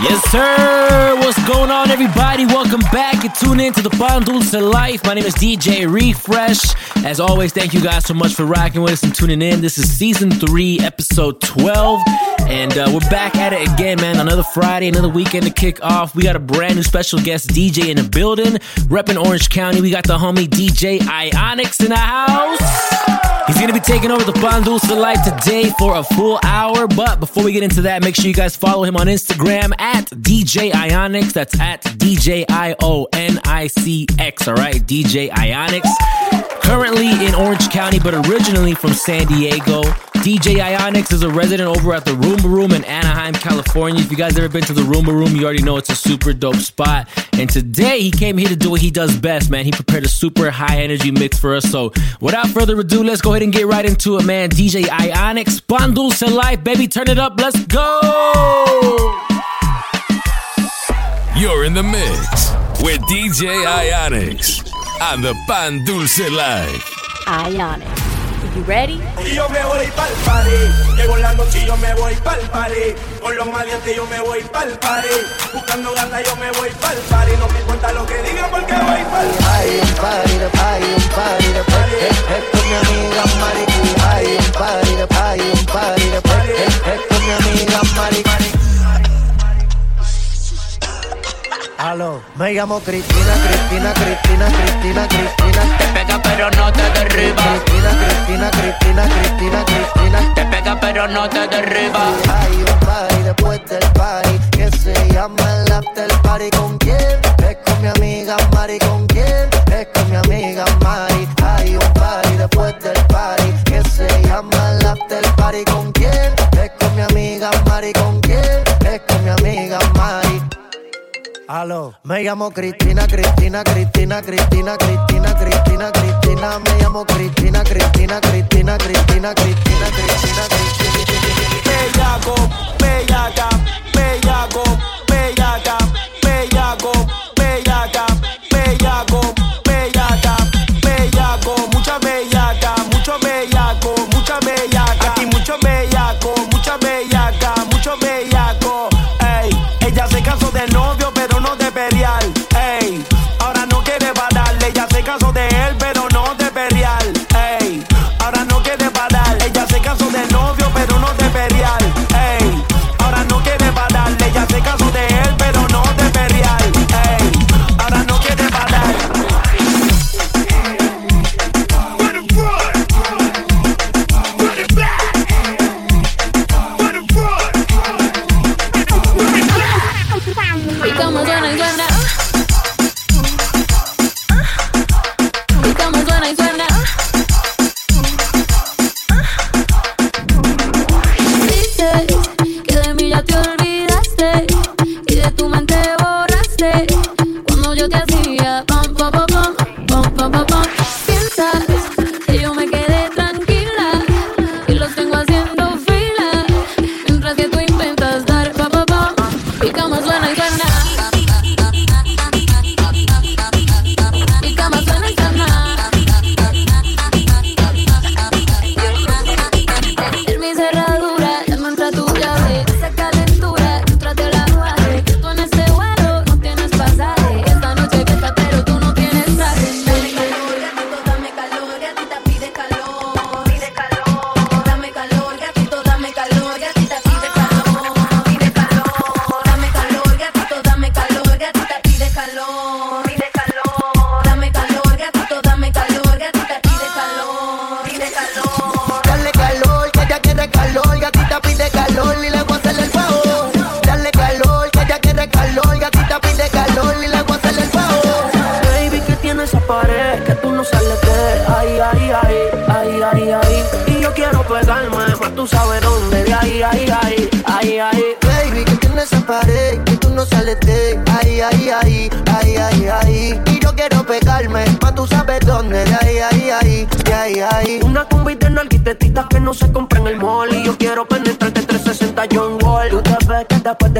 Yes, sir. What's going on, everybody? Welcome back. You tune in to the Pan Dulce Life. My name is DJ Refresh. As always, thank you guys so much for rocking with us and tuning in. This is season three, episode 12. And uh, we're back at it again, man. Another Friday, another weekend to kick off. We got a brand new special guest DJ in the building, repping Orange County. We got the homie DJ Ionix in the house. He's gonna be taking over the Pan Dulce Life today for a full hour. But before we get into that, make sure you guys follow him on Instagram at DJ Ionix. That's at DJ I O N I C X. All right, DJ Ionix. Currently in Orange County, but originally from San Diego. DJ Ionix is a resident over at the Roomba Room in Anaheim, California. If you guys ever been to the Roomba Room, you already know it's a super dope spot. And today he came here to do what he does best, man. He prepared a super high energy mix for us. So without further ado, let's go ahead and get right into it, man. DJ Ionix, Pan Dulce Life, baby, turn it up. Let's go. You're in the mix with DJ Ionix on the Pan Dulce Live. Ionic. You ready? Y yo me voy pa'l party. Llego la noche y yo me voy pa'l party. Con los maleantes yo me voy pa'l party. Buscando gata yo me voy pa'l party. No me importa lo que digan porque voy pa'l party. Hay un party, de party, un party, de party. Es, es con mi amiga Mariki. Hay un party, de party, un party, de party. Es, mi amiga Mariki. Aló, me llamo Cristina, Cristina, Cristina, Cristina, Cristina. Te pega pero no te derriba. Cristina, Cristina, Cristina, Cristina, Cristina. Te pega pero no te derriba. Hay un party después del party que se llama el after party. ¿Con quién? Es con mi amiga Mari. ¿Con quién? Es con mi amiga Mari. Hay un party después del party que se llama el after party. ¿Con quién? Es con mi amiga Mari. ¿Con Aló, me llamo Cristina, Cristina, Cristina, Cristina, Cristina, Cristina, Cristina, me llamo Cristina, Cristina, Cristina, Cristina, Cristina, Cristina, Cristina. Bellaco, bellaca, bellaco, bellaca, bellaco,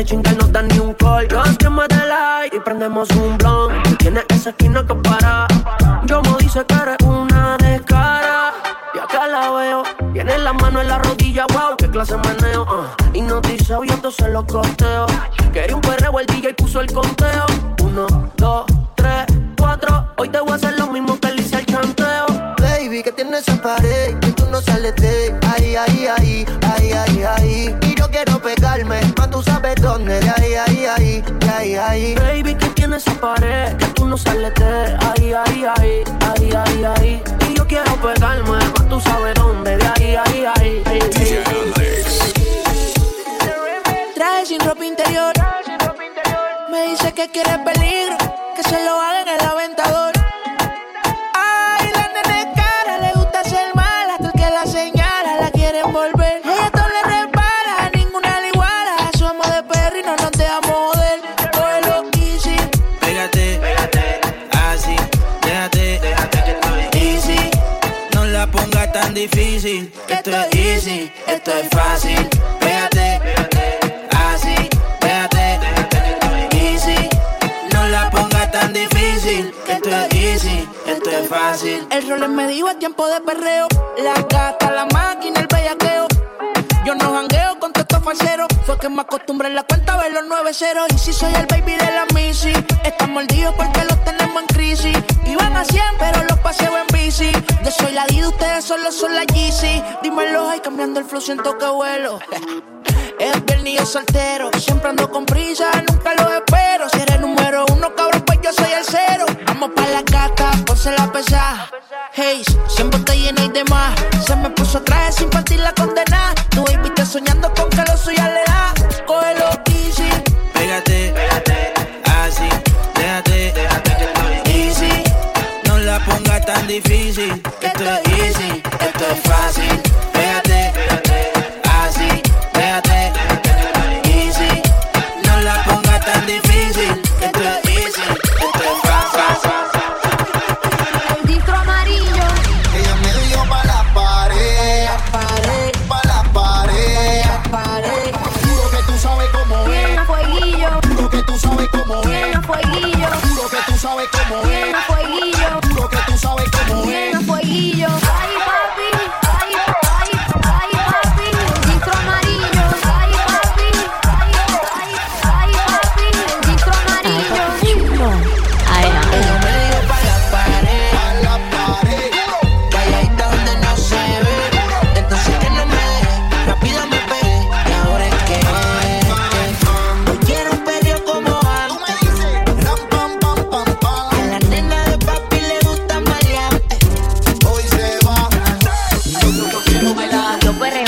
de no dan ni un call. Yo de like y prendemos un blon. Tienes esa esquina que para. Yo me dice que eres una descara. Y acá la veo. Tiene la mano en la rodilla, wow, qué clase maneo. Uh. Y no te hice, yo entonces lo costeo. Quería un perreo, el DJ puso el conteo. Baby, ¿qué tiene su pared, que tú no sales de ahí. Esto es easy, esto es fácil. Pégate, así, pégate, easy. No la pongas tan difícil. Esto es easy, esto es fácil. El rol me dijo el tiempo de perreo. La gata, la máquina, el bellaqueo yo no jangueo con estos falseros. Fue que me acostumbré en la cuenta a ver los 9-0. Y si soy el baby de la Missy, están mordidos porque los tenemos en crisis. Iban a 100, pero los paseo en bici. Yo soy la Dida, ustedes solo son la GC. Dímelo, ay, cambiando el flow, siento que vuelo. Es viernes soltero, siempre ando con prisa, nunca lo espero. Si eres número uno, cabrón, pues yo soy el cero. Vamos pa' la gata, ponse la pesa. Hey, siempre te llena y demás. Se me puso traje sin partir la condena. Tu baby soñando con que lo suya le da. Cógelo easy. Pégate, pégate, así, déjate, déjate que estoy easy. No la pongas tan difícil. Esto es easy, esto es fácil. bailando, perreo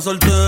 soltera.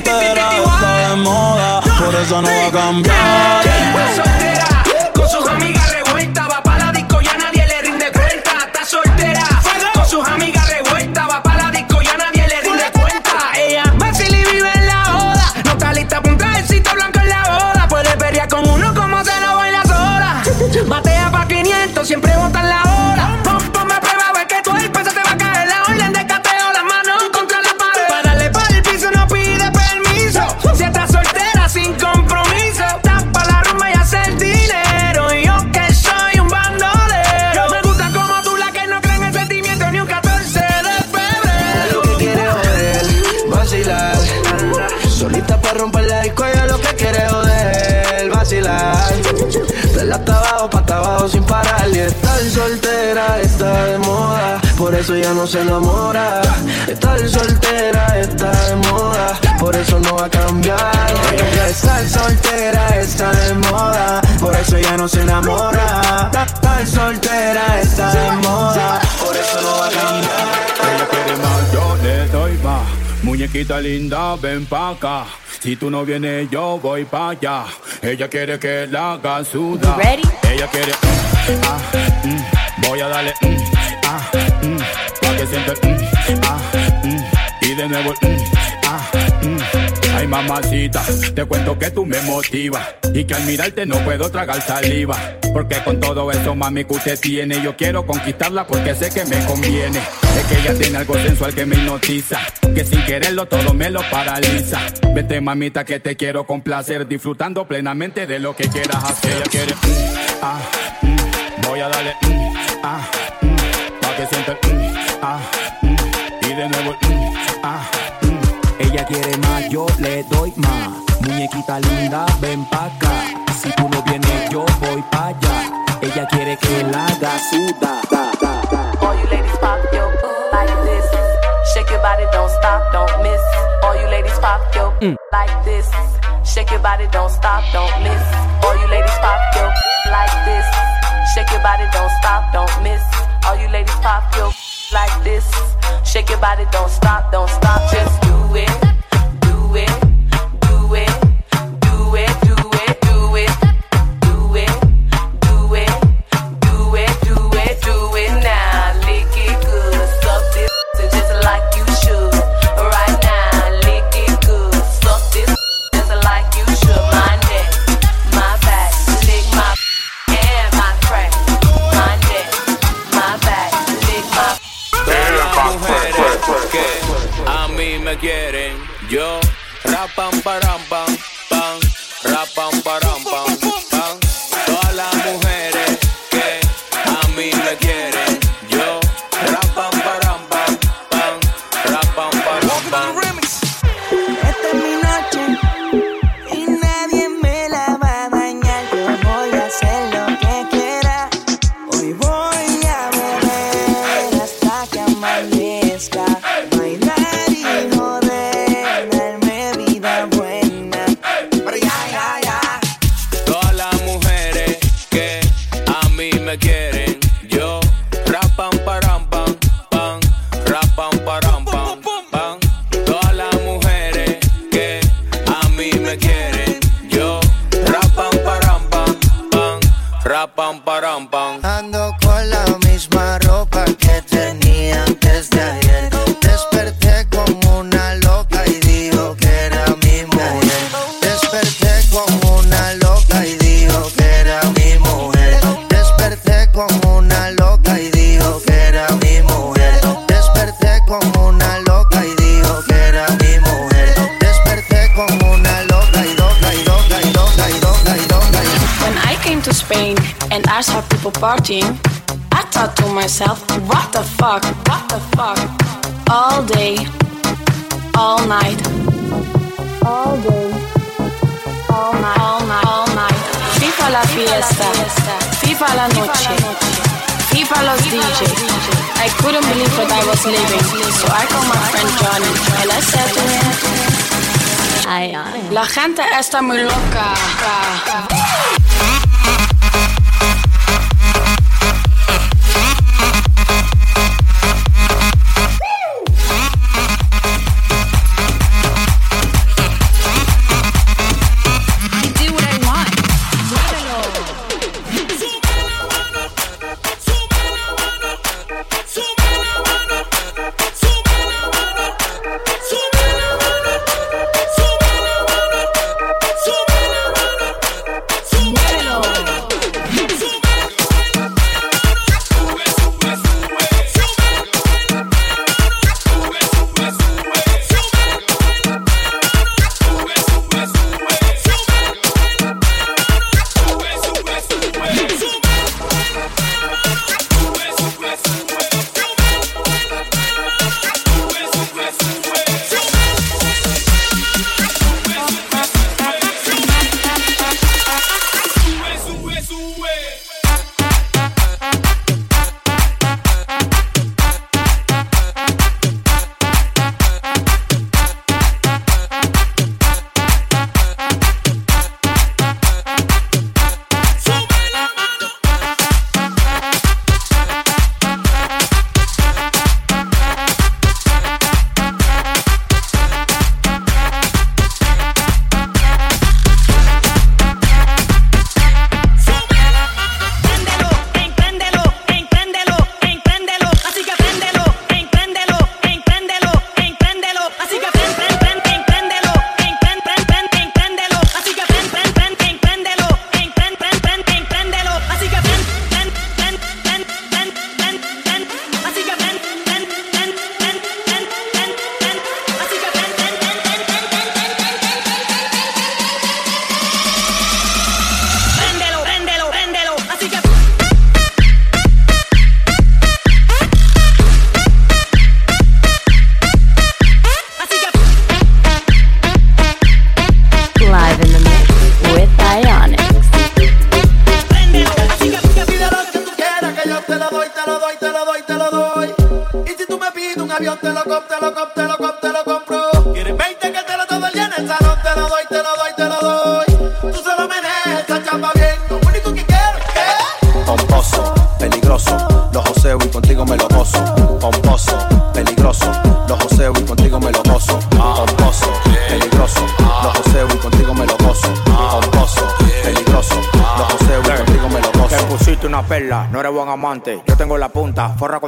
soltera está de moda, por eso no va a cambiar. Está de moda, por eso ya no se enamora. Estar soltera está de moda, por eso no va a cambiar. Estar soltera está de moda, por eso ya no se enamora. Estar soltera está de moda, por eso no va a cambiar. Ella quiere más, yo le doy más. Muñequita linda, ven pa' acá. Si tú no vienes, yo voy pa' allá. Ella quiere que la haga sudar. Ella quiere. ah, mm, voy a darle. mm, ah, mm, pa' que siente. mm, ah, mm, y de nuevo. mm, ah, mm. Ay, mamacita, te cuento que tú me motivas. Y que al mirarte no puedo tragar saliva. Porque con todo eso, mami, que usted tiene, yo quiero conquistarla porque sé que me conviene. Es que ella tiene algo sensual que me hipnotiza. Que sin quererlo todo me lo paraliza. Vete, mamita, que te quiero complacer. Disfrutando plenamente de lo que quieras hacer. Ella quiere. ah, voy a darle. mm, ah, mm, pa' que sienta. el, mm, ah, mm, y de nuevo. el, mm, ah, mm. Ella quiere más, yo le doy más. Muñequita linda, ven pa' acá. Si tú no vienes, yo voy pa' allá. Ella quiere que la haga sudar. Da, da, da. All you ladies pop your like this. Shake your body, don't stop, don't miss. All you ladies pop your like this. Shake your body, don't stop, don't miss. All you ladies pop your like this. Shake your body, don't stop, don't miss. All you ladies pop your like this. Shake your body, don't stop, don't stop, just do it. Do it. Ra pam pam pam. I saw people partying, I thought to myself, what the fuck, what the fuck? All day, all night, all day, all night, all night, all night. FIFA la fiesta, FIFA la noche, FIFA los DJ. I couldn't believe what I was living, so I called my friend Johnny and I said to him, La gente está muy loca.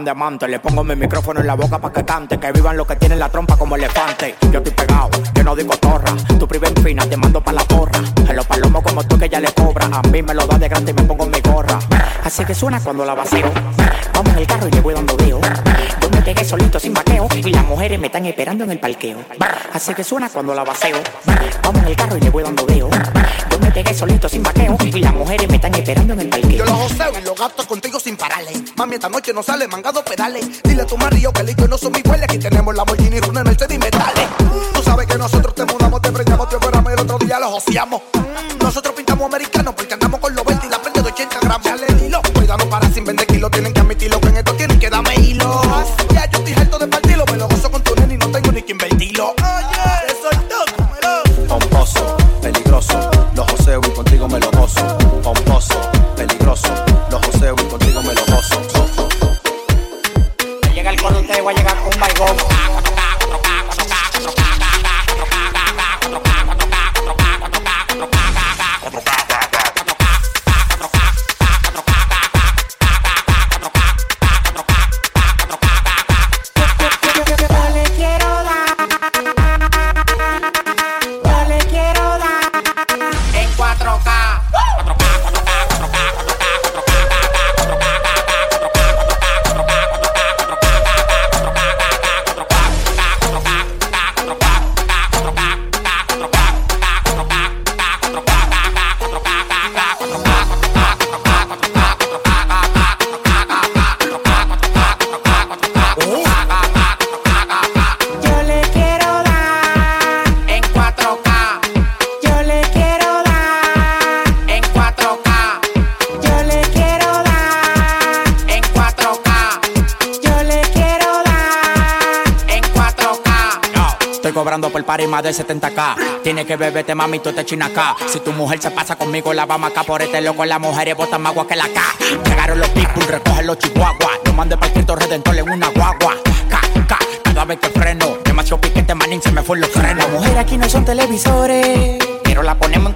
Con diamante. Le pongo mi micrófono en la boca pa' que cante. Que vivan los que tienen la trompa como elefante. Yo estoy pegado, yo no digo torra. Tu priva en fina, te mando pa' la porra. A los palomos como tú que ya le cobra. A mí me lo da de grande y me pongo mi gorra. Así que suena cuando la vacío. Vamos en el carro y le voy dando deo. Yo me solito sin vaqueo. Y las mujeres me están esperando en el parqueo. Así que suena cuando la vacío. Vamos en el carro y le voy dando deo. Yo me solito sin vaqueo. Y las mujeres me están esperando en el parqueo. Yo lo joseo y lo contigo sin pararle. Mami, esta noche no sale mangado pedales. Dile a tu marido que listo no son mi huele. Aquí tenemos la Lamborghini, Runa, Mercedes y metales. Tú sabes que nosotros te mudamos, te preñamos, te operamos y el otro día lo joseamos. Más de 70k. Tienes que beberte, mami, tú te china acá. Si tu mujer se pasa conmigo, la vamos acá por este loco. Las mujeres botan más agua que la K. Llegaron los people, recogen los chihuahuas. No mande para Cristo Redentor en una guagua. K, K, cada vez que freno. Demasiado piquete, manín, se me fue los frenos. Las mujeres aquí no son televisores, pero la ponemos en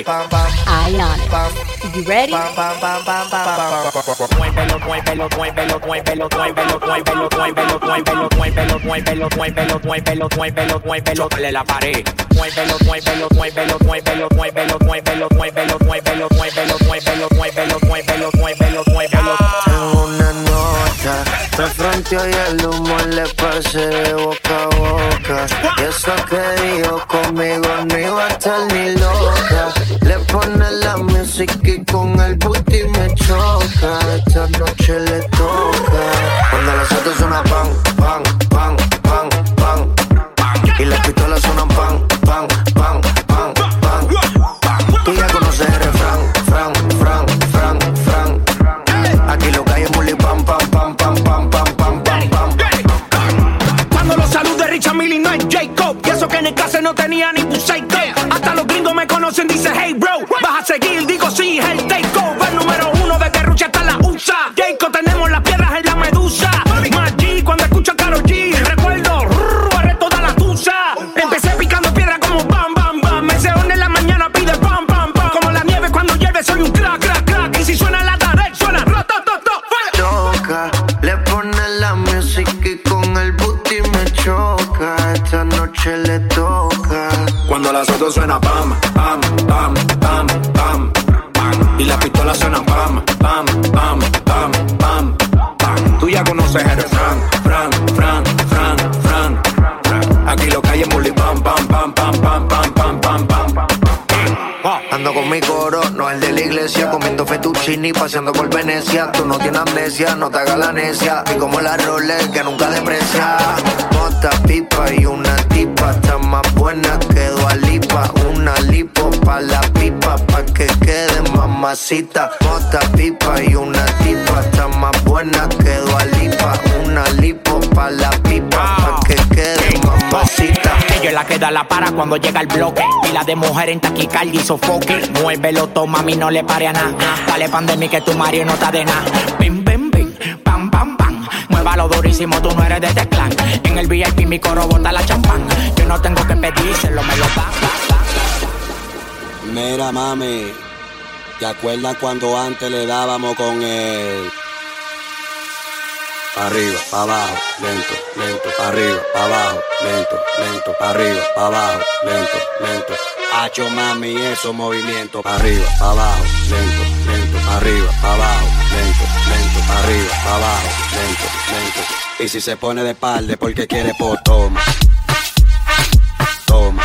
it. I on it. You ready? Muévelo, muévelo, muévelo, muévelo, muévelo, muévelo, muévelo, muévelo, muévelo, muévelo, muévelo, muévelo, muévelo, chócale la pared. Muévelo, muévelo, muévelo, muévelo, muévelo, muévelo, muévelo, muévelo, muévelo, muévelo, muévelo, muévelo, muévelo, muévelo. Tengo una nota, me fronteó y el humo le pasé de boca a boca. Y eso que dijo conmigo no iba a estar ni loca. Le pone la música y con el booty me choca. Esta noche le toca. Cuando las autos suenan pan, pan, pan, pan, pan. Y las pistolas suenan pan, pan, pan, pan, pan. Tú ya conoces el refrán, fran, fran, fran, fran. Aquí lo hay es bully, pam, pam, pam, pam, pam, pam, pam, pam, pam. Cuando los salude Richard Millie no es Jacob. Y eso que en el caso no tenía ni buceito. Hasta los gringos me conocen, dice hey bro. Vas a seguir, solo suena pam, pam, pam, pam, pam, pam. Y la pistola suena pam, pam, pam, pam, pam, pam. Tú ya conoces el Fran, Fran, Fran, Fran, Fran. Aquí lo que hay es pam, pam, pam, pam, pam, pam, pam, pam, pam. Ando con mi coro, no el de la iglesia, comiendo fettuccini, paseando por Venecia. Tú no tienes amnesia, no te hagas la necia. Y como la Rolex que nunca deprecia. Mota, pipa y una tipa, está más buena que pa' la pipa, pa' que quede mamacita. Mota, pipa y una tipa, está más buena que Lipa. Una lipo pa' la pipa, pa' que quede mamacita. Ella es la que da la para cuando llega el bloque. Pila de mujer en taquicardia y sofoque. Muévelo, toma, mami, no le pare a nada. Dale pandemia que tu Mario no está de nada. Bim, bim, bim, pam, pam, pam. Muévalo durísimo, tú no eres de este clan. En el VIP mi coro bota la champán. Yo no tengo que pedírselo, me lo dan. Mira, mami, ¿te acuerdas cuando antes le dábamos con el... Arriba, pa' abajo, lento, lento, arriba, pa' abajo, lento, lento, arriba, pa' abajo, lento, lento. Hacho mami, esos movimientos, arriba, pa' abajo, lento, lento, arriba, pa' abajo, lento, lento, arriba, pa' abajo, lento, lento. Y si se pone de espalda es porque quiere, pues. Toma. Toma.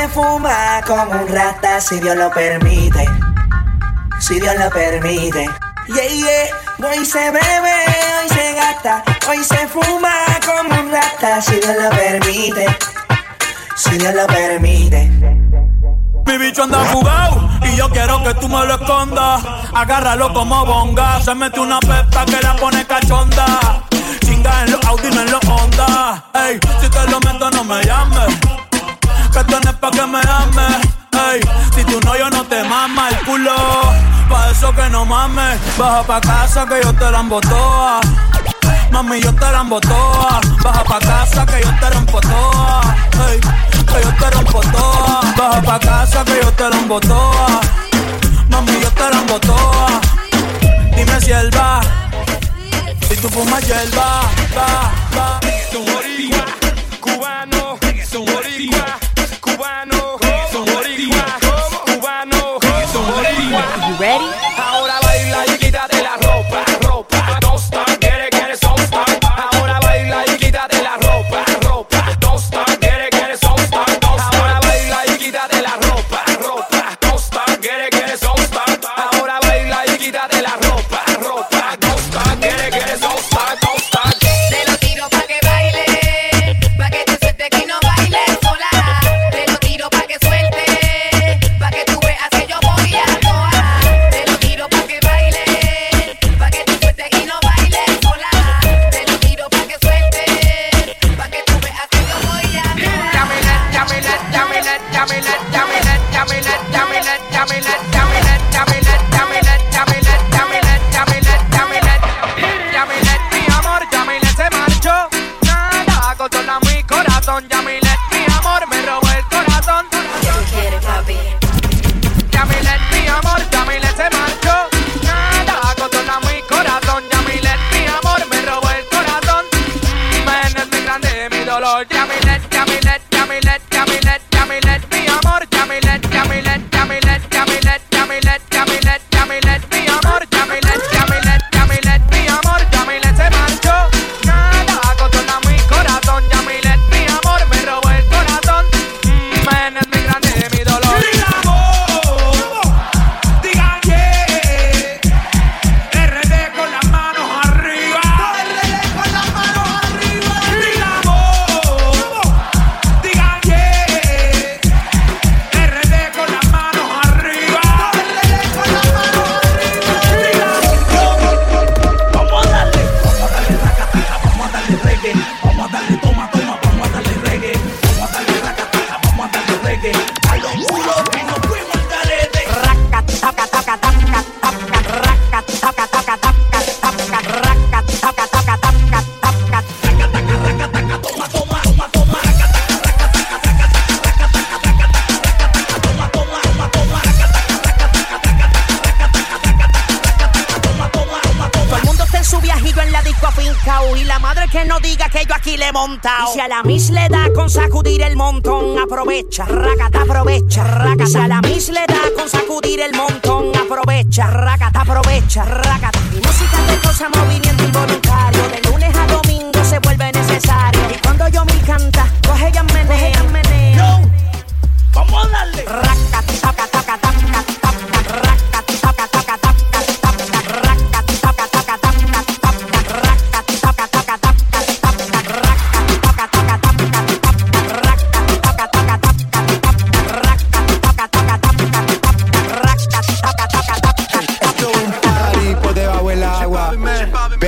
Hoy se fuma como un rata, si Dios lo permite. Si Dios lo permite. Yeah, yeah. Hoy se bebe, hoy se gasta, hoy se fuma como un rata, si Dios lo permite. Si Dios lo permite. Mi bicho anda jugado y yo quiero que tú me lo escondas. Agárralo como bonga. Se mete una pepa que la pone cachonda. Chinga en los Audi, no en los Honda. Ey, si te lo meto, no me llames. Que esto no pa' que me ames. Ey, si tú no, yo no te mama el culo. Pa' eso que no mames. Baja pa' casa que yo te la toa. Mami, yo te la toa. Baja pa' casa que yo te rompo toa. Ey, que yo te rompo toa. Baja pa' casa que yo te rompo toa. Mami, yo te la toa. Dime si él va. Si tú fumas hierba, va, va. Son boricua, cubano, son boricua, mi dolor.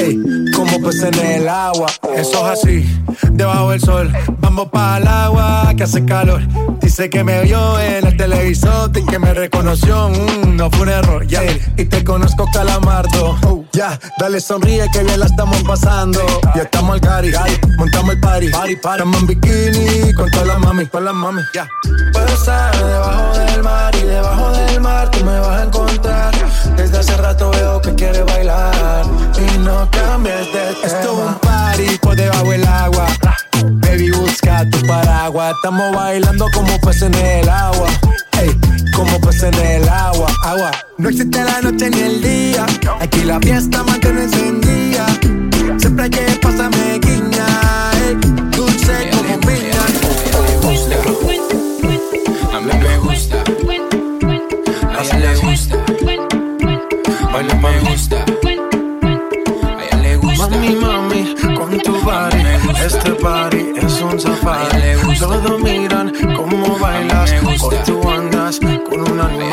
Ey, como peces en el agua. Eso es así, debajo del sol. Vamos para el agua que hace calor. Dice que me vio en el televisor y que me reconoció. Mm, no fue un error, ya. Y te conozco, calamardo. Oh, ya, dale sonríe que bien la estamos pasando. Ya estamos al cari, montamos el party. party, party. Estamos en bikini con todas las mami, con las mami. Ya. Puedo estar debajo del mar y debajo del mar tú me vas a encontrar. Desde hace rato veo que quieres bailar y no cambies de tema. Esto es un party por debajo del agua. Baby, busca tu paraguas. Estamos bailando como peces en el agua. Ey, como peces en el agua. Agua. No existe la noche ni el día. Aquí la fiesta mantiene encendida. Siempre hay que pasarme guiña. Baila me gusta. A ella le gusta. Mami, mami, con tu body. Este party es un safari. Todos miran cómo bailas. Hoy tú andas con un animal.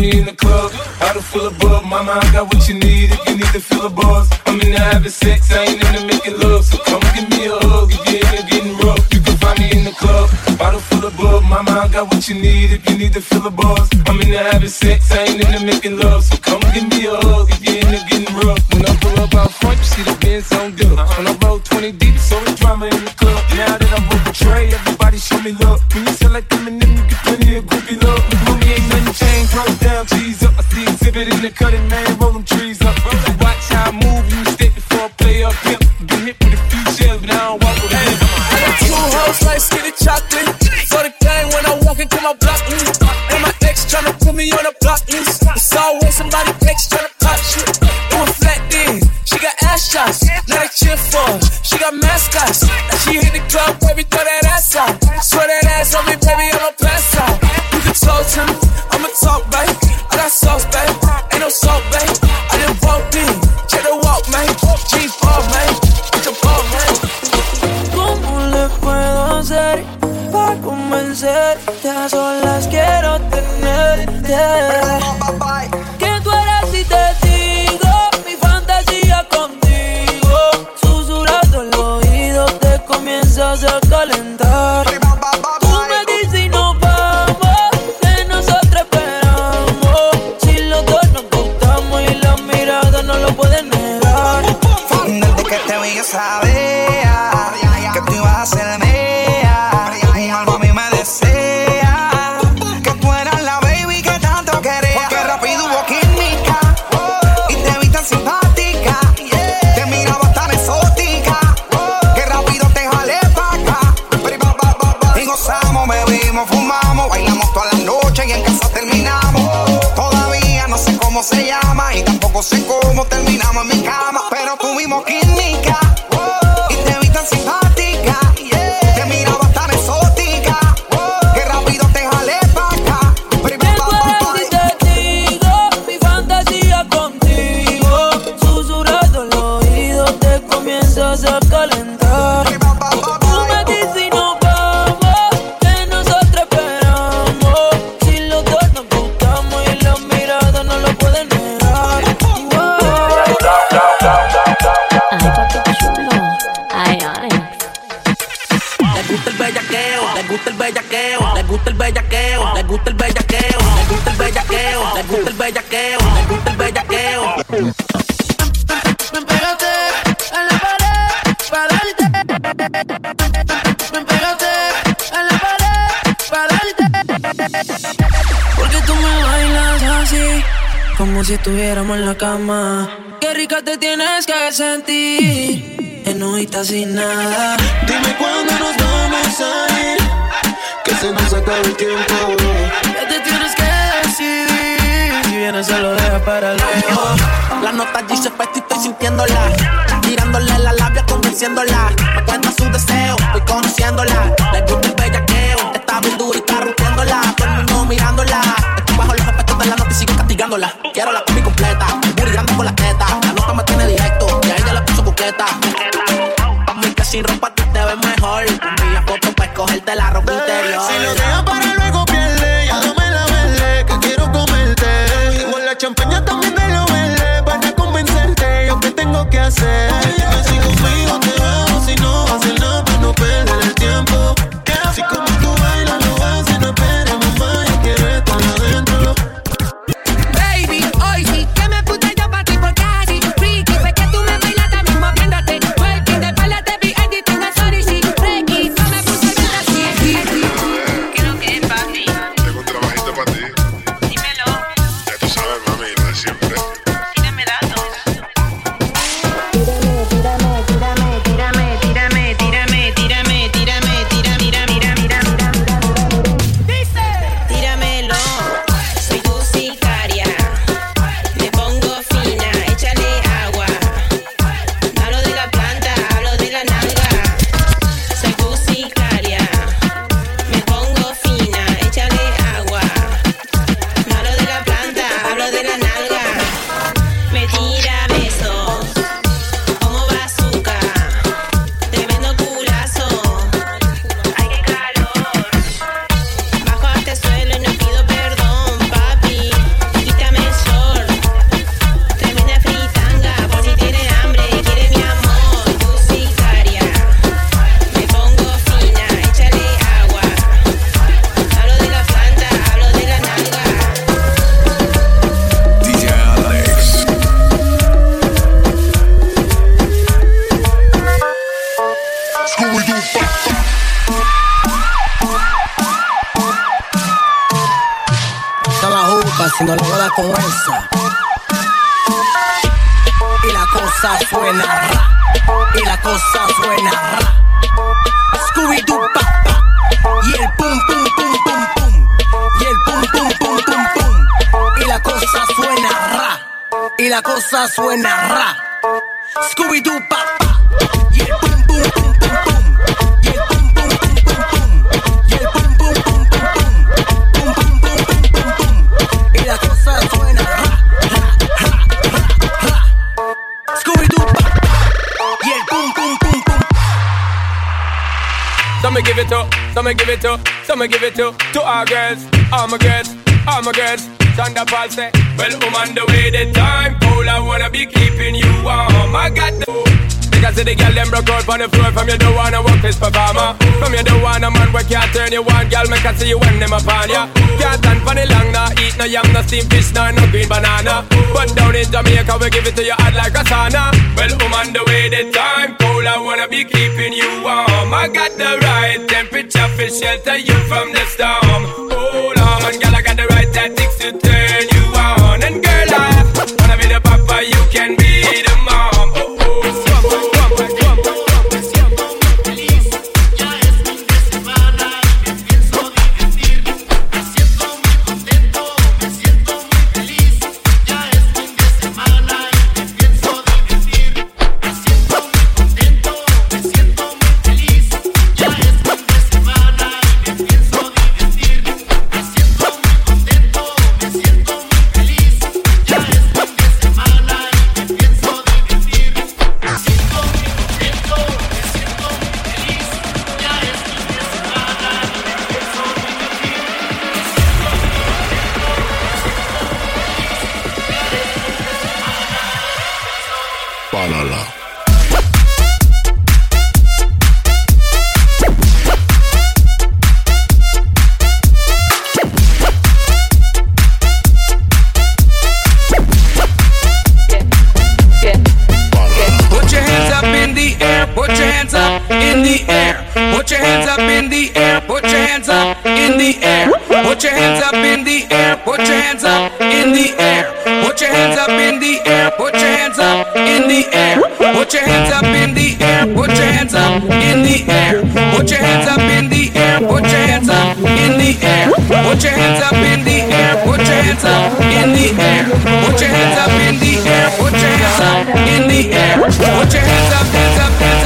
Birthday. You'll find me in the club, bottle full of bub. Mama, I got what you need if you need to feel a buzz. I'm in the having sex, I ain't in into making love. So come give me a hug if you're getting rough. You can find me in the club, bottle full of bub. Mama, I got what you need if you need to feel a buzz. I'm in the having sex, I ain't in into making love. So come give me a hug if you're into getting rough. When I pull up out front, you see the Benz on good. When I roll 20 deep, so it's drama in the club. Now that I'm with the tray, everybody show me love. When you sell like in the cutting, man, roll them trees up. Watch how I move, you step before I play up pimp. Been hit with a few shells, but I don't walk with a limp. I got two hoes like skinny chocolate. For the game when I walk into my block list. And my ex tryna put me on a block list. It's always somebody ex tryna pop shit. Do a flat then. She got ass shots. Now they cheer for her. She got mascots. Now she hit the club, baby, throw that ass out. Swear that ass on me, baby, I'ma pass out. You can talk to me, I'ma talk, babe. I got sauce, babe. Convencerte? A bebimos, fumamos, bailamos toda la noche y en casa terminamos. Todavía no sé cómo se llama y tampoco sé cómo terminamos en mi cama, en la cama. Qué rica te tienes que sentir, enojita sin nada. Dime cuándo nos vamos a ir, que se nos acabe el tiempo. Ya te tienes que decidir, si vienes se lo dejas para luego. La nota dice y estoy sintiéndola. Tirándole la labia, convenciéndola. Me cuenta su deseo, voy conociéndola. Le gusta el bellaqueo, está bien dura y está rompiéndola. Todo el mundo mirándola. Estoy bajo los efectos de la nota y sigo castigándola. Quiero la combi con la teta. La nota me tiene directo, y a ella le puso coqueta. Pa' mí que sin ropa tú te ves mejor. Envía fotos para escogerte la ropa interior. Si lo dejas para luego pierde, ya dame la verde, que quiero comerte. Igual la champaña también me lo verde, para convencerte, yo qué tengo que hacer. Me give it to, so me give it to, so me give it to, to our girls, all my girls, all my girls. Sandra Paul say, well, on the way, the time cold, I wanna be keeping you warm. I got the because the girl them broke out on the floor. From you don't wanna work this performer From you don't wanna man where can't turn you on. Girl, make I see you when them upon ya. Can't stand for the long, nah Eat no yam, no steamed fish, nah, no green banana. But down in Jamaica, we give it to you hot like a sauna. Well, I'm on the way, the time cold I wanna be keeping you warm. I got the right temperature for shelter you from the storm. Hold on, girl, I got the right tactics to turn you Put your hands up in the air, put your hands up in the air. Put your hands up in the air, put your hands up in the air. Put your hands up in the air, put your hands up in the air. Put your hands up, hands up, hands up,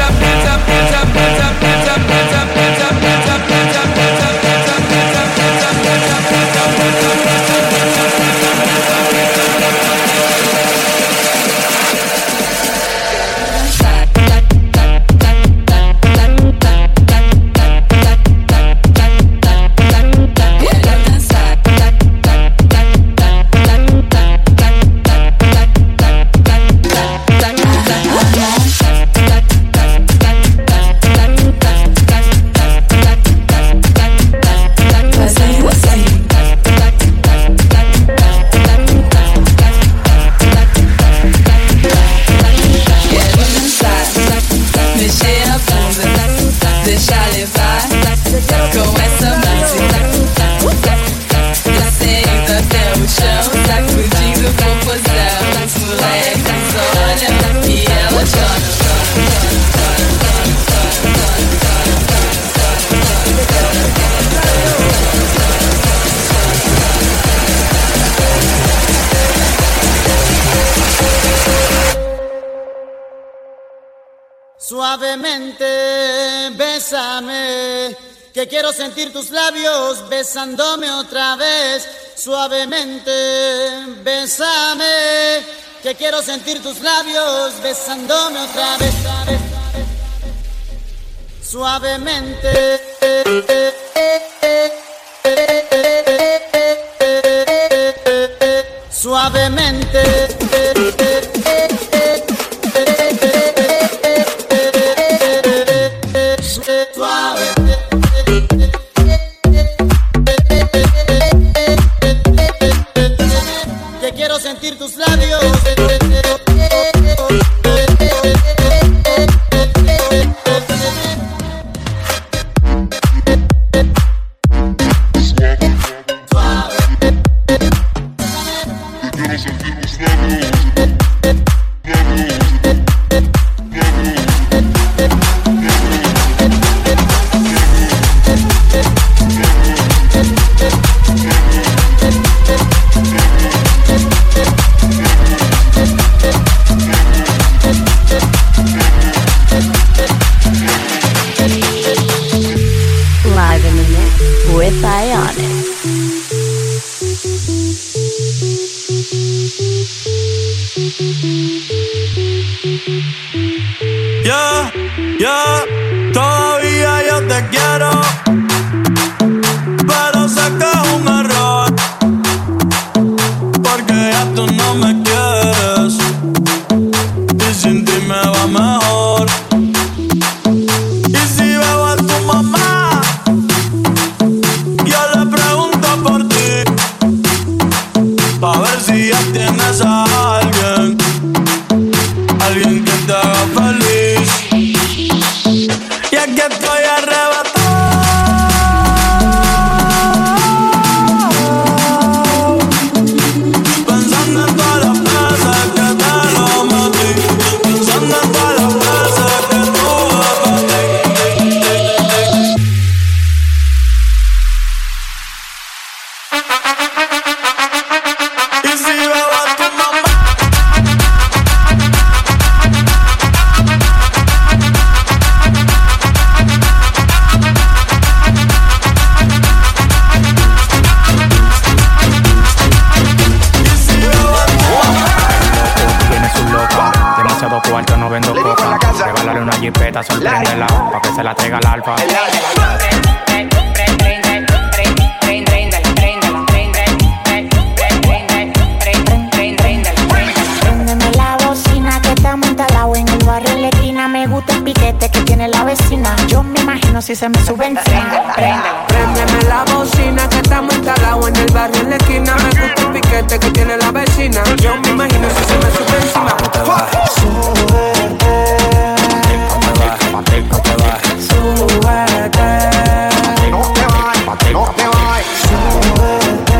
que quiero sentir tus labios besándome otra vez. Suavemente, bésame, que quiero sentir tus labios besándome otra vez. Suavemente. Suavemente. vendo copa. Regálale una jipeta, sorpréndela. Pa' que se la traiga el alfa. El alfa. Me gusta el piquete que tiene la vecina. Yo me imagino si se me sube encima. Préndeme la bocina que estamos instalados en el barrio en la esquina. Me gusta el piquete que tiene la vecina. Yo me imagino si se me sube encima. Súbete. No te vayas. No te vayas.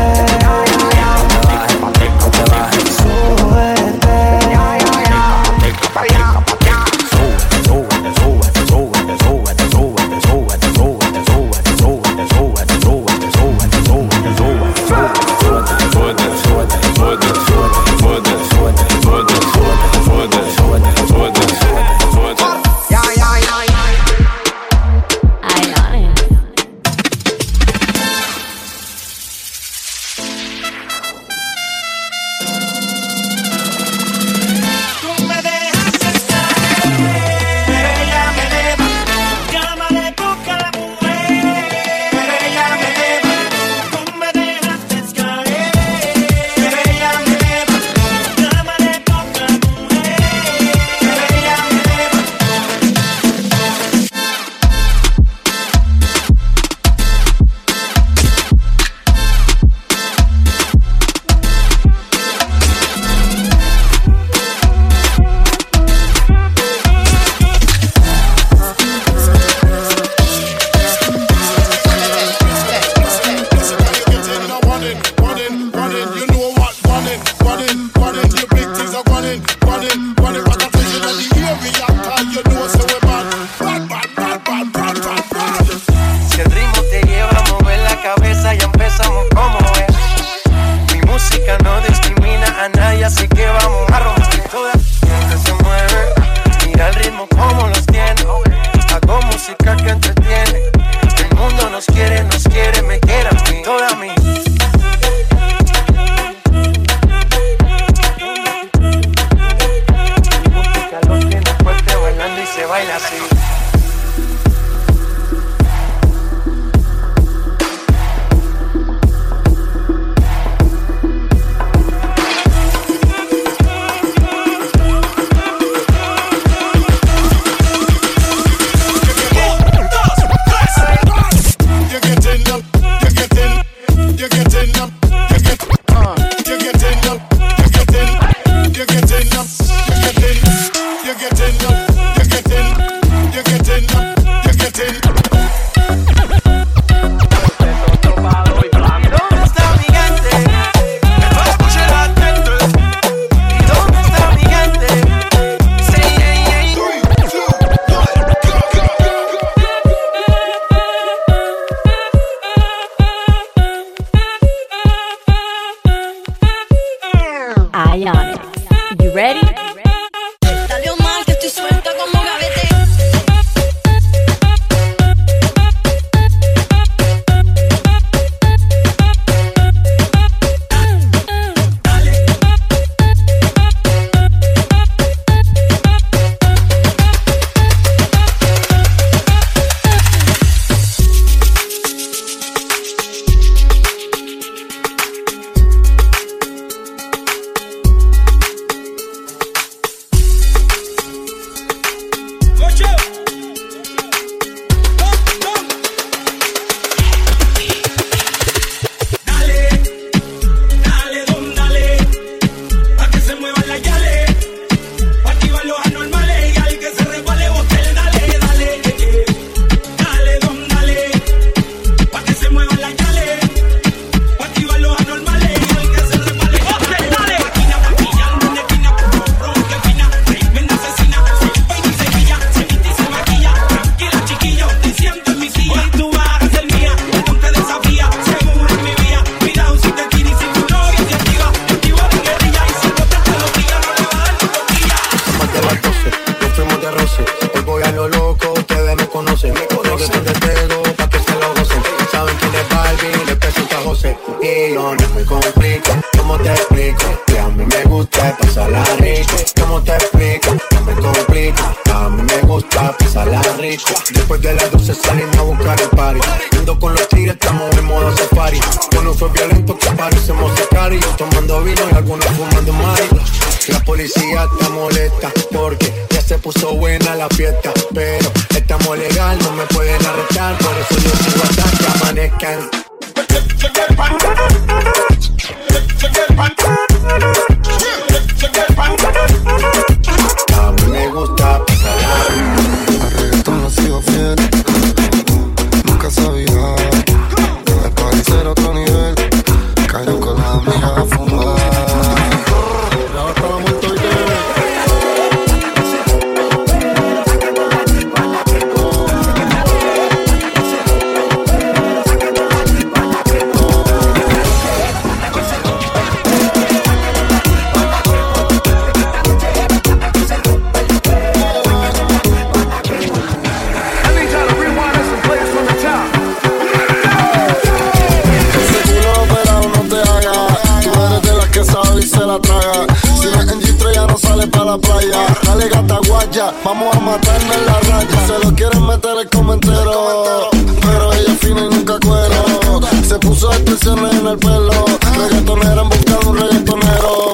La playa. Dale gata guaya, vamos a matarme en la raya. Se lo quieren meter el comentero. Pero ella fina y nunca cuero. Se puso expresiones en el pelo. Reggaetonera en busca de un reggaetonero.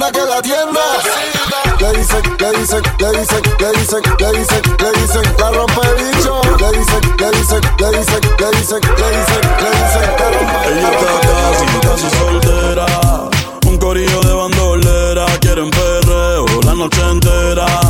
Tienda que la tienda. Le dicen, le dicen, le dicen, le dicen, le dicen, le dicen, la rompe bicho. Le dicen, le dicen, le dicen, le dicen, le dicen, le dicen, la rompe Ella está casi, casi soltera. Un corillo de bandolera. Quieren perreo la noche entera.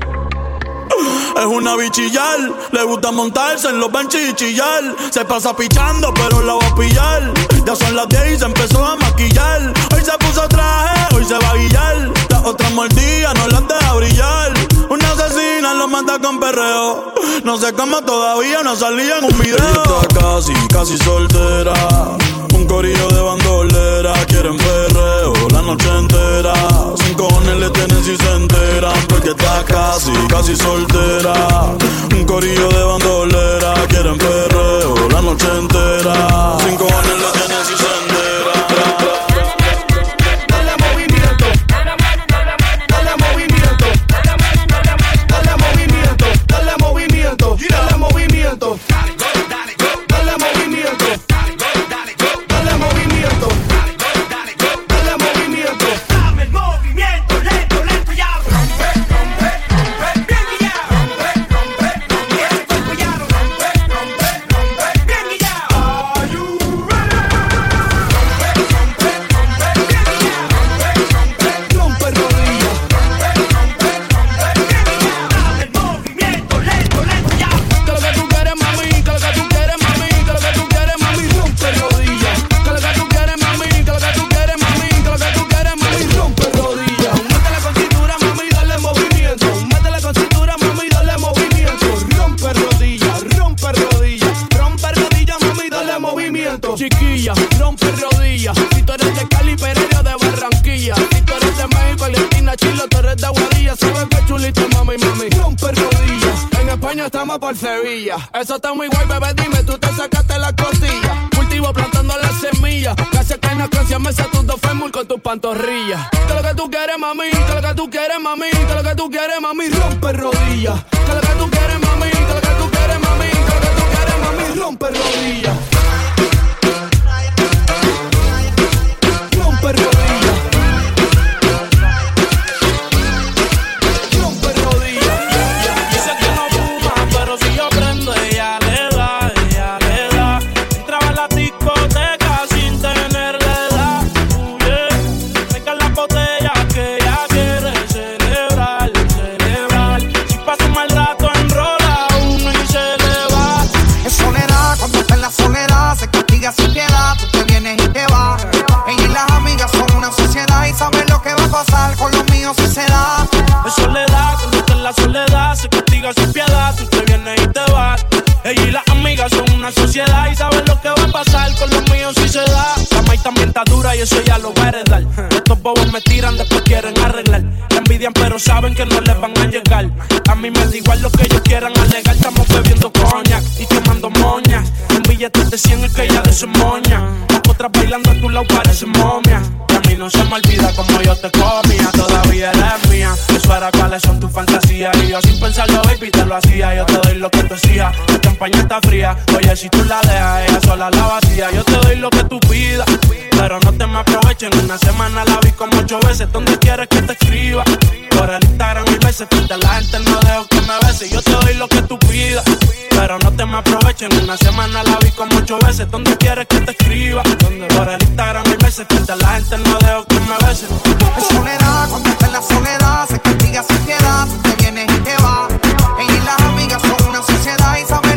Es una bichillar, le gusta montarse en los benches y chillar. Se pasa pichando, pero la va a pillar. Ya son las 10 y se empezó a maquillar. Hoy se puso traje, hoy se va a guillar. Las otras mordidas no las deja brillar. Una asesina lo mata con perreo. No sé cómo todavía no salía en un video. Ella está casi, casi soltera. Un corillo de bandolera. Quieren perreo entera. Sin cojones le tienen si se enteran. Porque está casi, casi soltera. Un corillo de bandolera. Quieren perreo eso ya lo va a heredar. Estos bobos me tiran, después quieren arreglar. La envidian, pero saben que no les van a llegar. A mí me da igual lo que ellos quieran alegar. Estamos bebiendo coña y quemando moñas. Un billete de 100 el que ya de su moña. Otras bailando a tu lado parecen momia. Y a mí no se me olvida como yo te comía. Todavía eres mía. Eso era cuáles son tus fantasías. Y yo sin pensarlo, baby, te lo hacía. Yo te doy lo que tú hacías. La champaña está fría. Oye, si tú la dejas, ella sola la vacía. Yo te doy lo que tú pidas. Pero no te me aprovechen. Una semana la vi como ocho veces. ¿Dónde quieres que te escriba? Por el Instagram mil veces. Frente a la gente no dejo que me bese. Yo te doy lo que tú pidas. Pero no te me aprovechen. Una semana la vi como ocho veces. ¿Dónde quieres que te escriba? Por el Instagram mil veces. Frente a la gente no dejo que me bese. En soledad, cuando está en la soledad, se castiga sin piedad, tú te vienes y te vas. Ella y las amigas son una sociedad y saben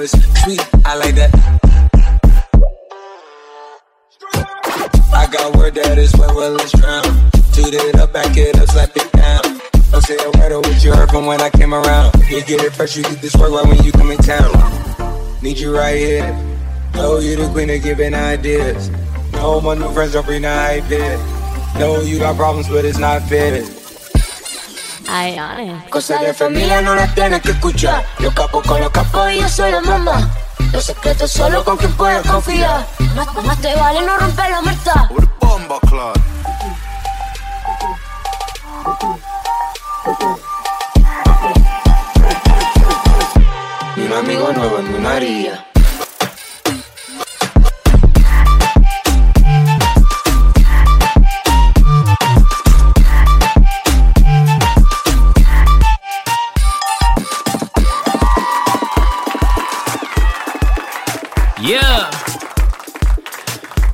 I sweet, I like that. I got word that is wet, well, let's drown. Toot it up, back it up, slap it down. Don't say a word of what you heard from when I came around. You get it fresh, you get this work right when you come in town. Need you right here. Know you the queen of giving ideas. No, my new friends don't bring the hype here. Know you got problems, but it's not fair. Ionic. Cosa de familia no la tienes que escuchar. Los capos con los capos y yo soy la mamá. Los secretos solo con quien puedes confiar. Más, más te vale no romper la muerta. Bomba Club. Ni un amigo nuevo, ni una haría.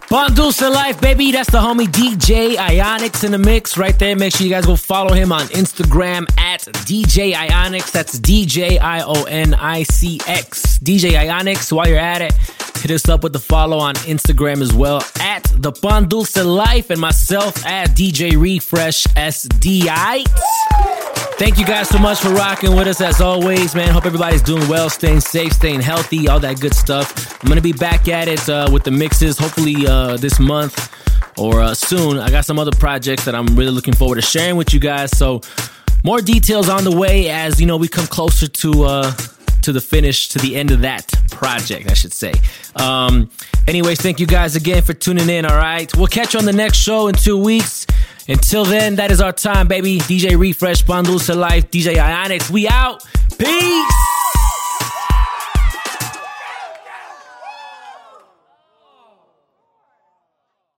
Bon Dulce Life, baby. That's the homie DJ Ionix in the mix right there. Make sure you guys go follow him on Instagram at DJ Ionix. That's DJ I O N I C X. DJ Ionix. While you're at it, hit us up with the follow on Instagram as well at the Bon Dulce Life and myself at DJ Refresh SDI. Thank you guys so much for rocking with us as always, man. Hope everybody's doing well, staying safe, staying healthy, all that good stuff. I'm gonna be back at it uh, with the mixes, hopefully uh, this month or uh, soon. I got some other projects that I'm really looking forward to sharing with you guys. So more details on the way as you know we come closer to uh, to the finish, to the end of that project, I should say. Um, anyways, thank you guys again for tuning in. All right, we'll catch you on the next show in two weeks. Until then, that is our time, baby. DJ Refresh, Bon Dulce Life, DJ Ionix. We out. Peace.